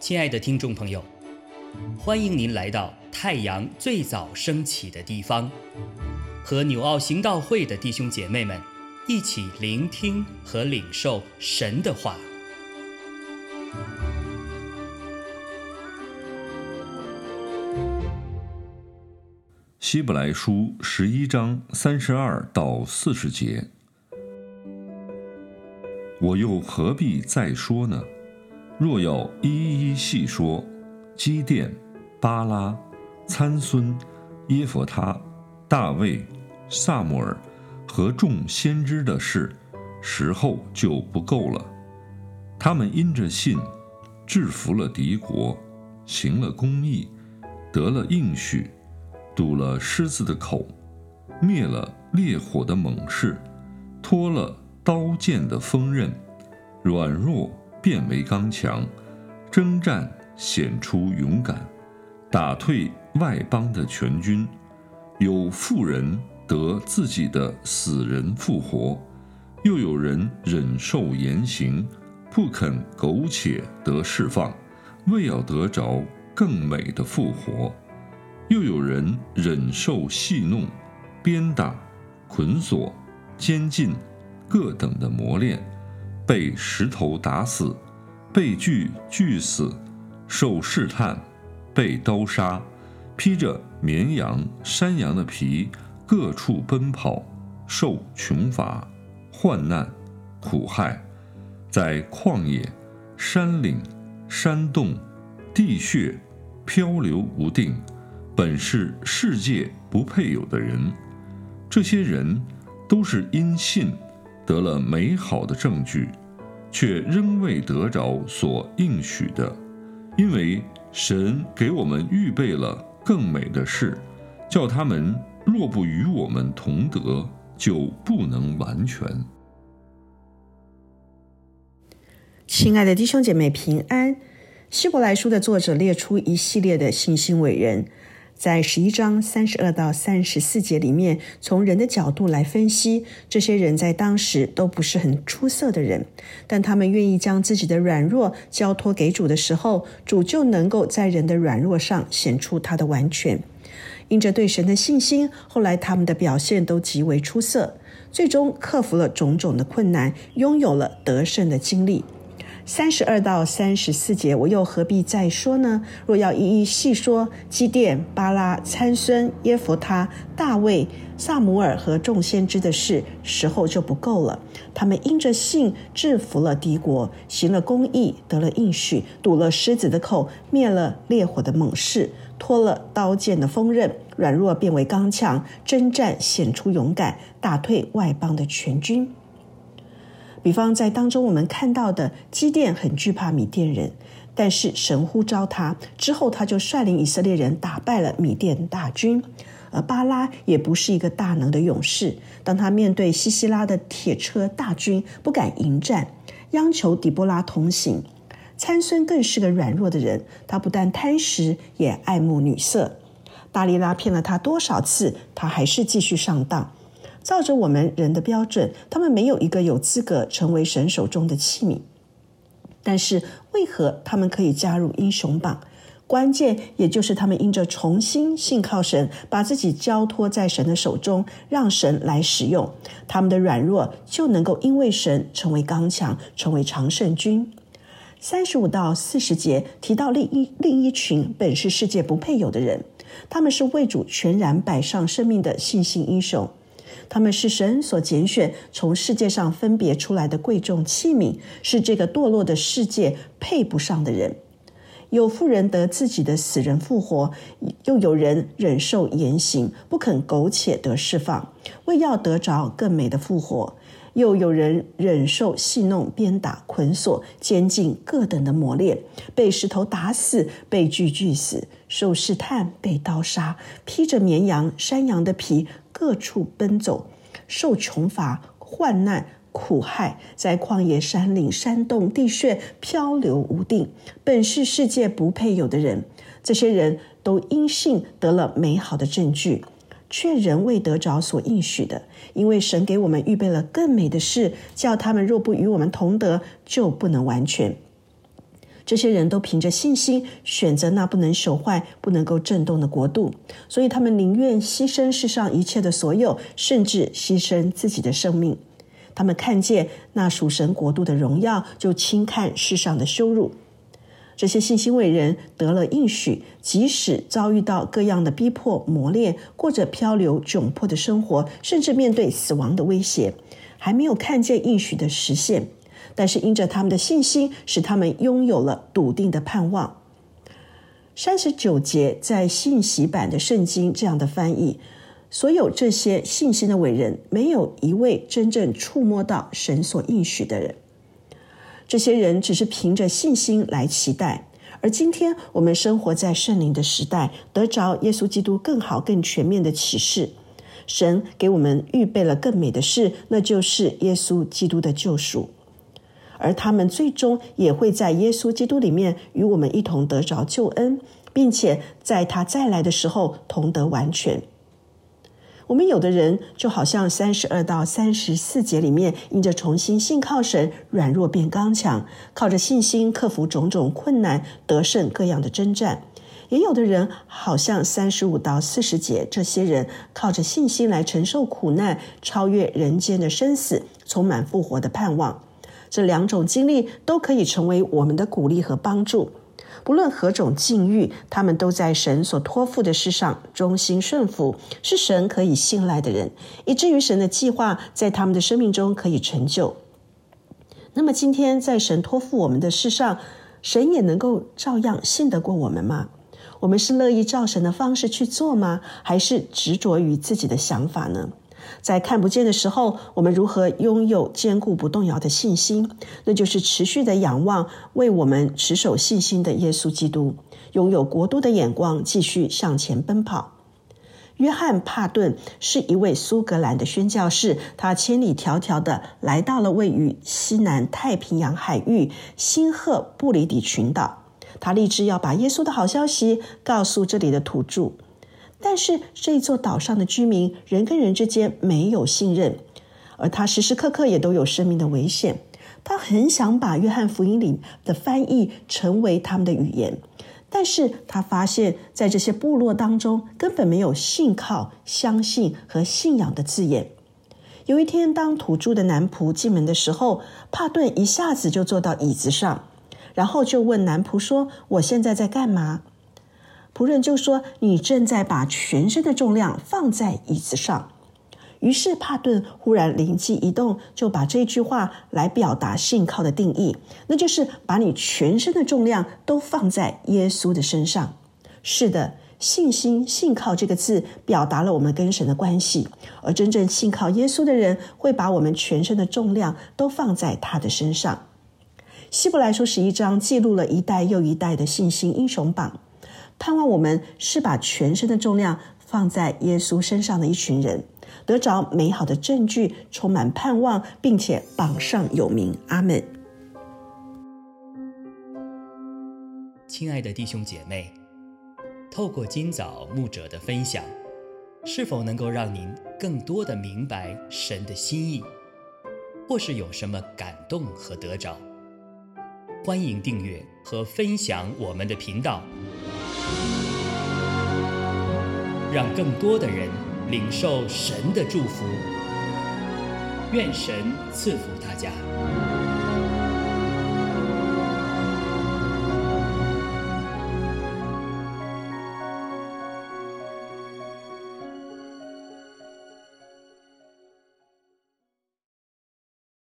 亲爱的听众朋友，欢迎您来到太阳最早升起的地方，和纽奥行道会的弟兄姐妹们一起聆听和领受神的话。希伯来书十一章三十二到四十节，我又何必再说呢？若要一一细说，基甸、巴拉、参孙、耶弗他、大卫、萨姆尔和众先知的事，时候就不够了。他们因着信，制服了敌国，行了公义，得了应许，堵了狮子的口，灭了烈火的猛士，脱了刀剑的锋刃，软弱。变为刚强，征战显出勇敢，打退外邦的全军。有富人得自己的死人复活，又有人忍受严刑，不肯苟且得释放，为要得着更美的复活。又有人忍受戏弄、鞭打、捆锁、监禁各等的磨练。被石头打死，被锯锯死，受试探，被刀杀，披着绵羊、山羊的皮，各处奔跑，受穷乏、患难、苦害，在旷野、山岭、山洞、地穴漂流无定，本是世界不配有的人。这些人都是因信得了美好的证据。却仍未得着所应许的，因为神给我们预备了更美的事，叫他们若不与我们同得，就不能完全。亲爱的弟兄姐妹平安，希伯来书的作者列出一系列的信心伟人。在十一章三十二到三十四节里面，从人的角度来分析，这些人在当时都不是很出色的人，但他们愿意将自己的软弱交托给主的时候，主就能够在人的软弱上显出他的完全。因着对神的信心，后来他们的表现都极为出色，最终克服了种种的困难，拥有了得胜的经历。三十二到三十四节，我又何必再说呢？若要一一细说，基甸、巴拉、参孙、耶弗他、大卫、萨姆尔和众先知的事，时候就不够了。他们因着信制服了敌国，行了公义，得了应许，堵了狮子的口，灭了烈火的猛士，脱了刀剑的锋刃，软弱变为刚强，征战显出勇敢，打退外邦的全军。比方在当中，我们看到的基甸很惧怕米甸人，但是神呼召他之后，他就率领以色列人打败了米甸大军。而巴拉也不是一个大能的勇士，当他面对西西拉的铁车大军，不敢迎战，央求底波拉同行。参孙更是个软弱的人，他不但贪食，也爱慕女色。大利拉骗了他多少次，他还是继续上当。照着我们人的标准，他们没有一个有资格成为神手中的器皿。但是，为何他们可以加入英雄榜？关键也就是他们因着重新信靠神，把自己交托在神的手中，让神来使用他们的软弱，就能够因为神成为刚强，成为常胜军。三十五到四十节提到另一另一群本是世界不配有的人，他们是为主全然摆上生命的信心英雄。他们是神所拣选，从世界上分别出来的贵重器皿，是这个堕落的世界配不上的人。有富人得自己的死人复活，又有人忍受严刑，不肯苟且得释放，为要得着更美的复活；又有人忍受戏弄、鞭打、捆锁、监禁各等的磨练，被石头打死，被锯锯死，受试探，被刀杀，披着绵羊、山羊的皮。各处奔走，受穷乏、患难、苦害，在旷野、山岭、山洞、地穴漂流无定，本是世界不配有的人。这些人都因信得了美好的证据，却仍未得着所应许的，因为神给我们预备了更美的事，叫他们若不与我们同得，就不能完全。这些人都凭着信心选择那不能朽坏、不能够震动的国度，所以他们宁愿牺牲世上一切的所有，甚至牺牲自己的生命。他们看见那属神国度的荣耀，就轻看世上的羞辱。这些信心伟人得了应许，即使遭遇到各样的逼迫磨练，过着漂流窘迫的生活，甚至面对死亡的威胁，还没有看见应许的实现。但是因着他们的信心，使他们拥有了笃定的盼望。三十九节在信息版的圣经这样的翻译：所有这些信心的伟人，没有一位真正触摸到神所应许的人。这些人只是凭着信心来期待，而今天我们生活在圣灵的时代，得着耶稣基督更好、更全面的启示。神给我们预备了更美的事，那就是耶稣基督的救赎。而他们最终也会在耶稣基督里面与我们一同得着救恩，并且在他再来的时候同得完全。我们有的人就好像三十二到三十四节里面，因着重新信靠神，软弱变刚强，靠着信心克服种种困难，得胜各样的征战；也有的人好像三十五到四十节，这些人靠着信心来承受苦难，超越人间的生死，充满复活的盼望。这两种经历都可以成为我们的鼓励和帮助。不论何种境遇，他们都在神所托付的事上忠心顺服，是神可以信赖的人，以至于神的计划在他们的生命中可以成就。那么，今天在神托付我们的事上，神也能够照样信得过我们吗？我们是乐意照神的方式去做吗？还是执着于自己的想法呢？在看不见的时候，我们如何拥有坚固不动摇的信心？那就是持续的仰望为我们持守信心的耶稣基督，拥有国度的眼光，继续向前奔跑。约翰·帕顿是一位苏格兰的宣教士，他千里迢迢的来到了位于西南太平洋海域新赫布里底群岛，他立志要把耶稣的好消息告诉这里的土著。但是这一座岛上的居民，人跟人之间没有信任，而他时时刻刻也都有生命的危险。他很想把约翰福音里的翻译成为他们的语言，但是他发现，在这些部落当中，根本没有信靠、相信和信仰的字眼。有一天，当土著的男仆进门的时候，帕顿一下子就坐到椅子上，然后就问男仆说：“我现在在干嘛？”仆人就说：“你正在把全身的重量放在椅子上。”于是帕顿忽然灵机一动，就把这句话来表达信靠的定义，那就是把你全身的重量都放在耶稣的身上。是的，信心、信靠这个字表达了我们跟神的关系，而真正信靠耶稣的人，会把我们全身的重量都放在他的身上。希伯来书十一章记录了一代又一代的信心英雄榜。盼望我们是把全身的重量放在耶稣身上的一群人，得着美好的证据，充满盼望，并且榜上有名。阿门。亲爱的弟兄姐妹，透过今早牧者的分享，是否能够让您更多的明白神的心意，或是有什么感动和得着？欢迎订阅和分享我们的频道。让更多的人领受神的祝福，愿神赐福大家。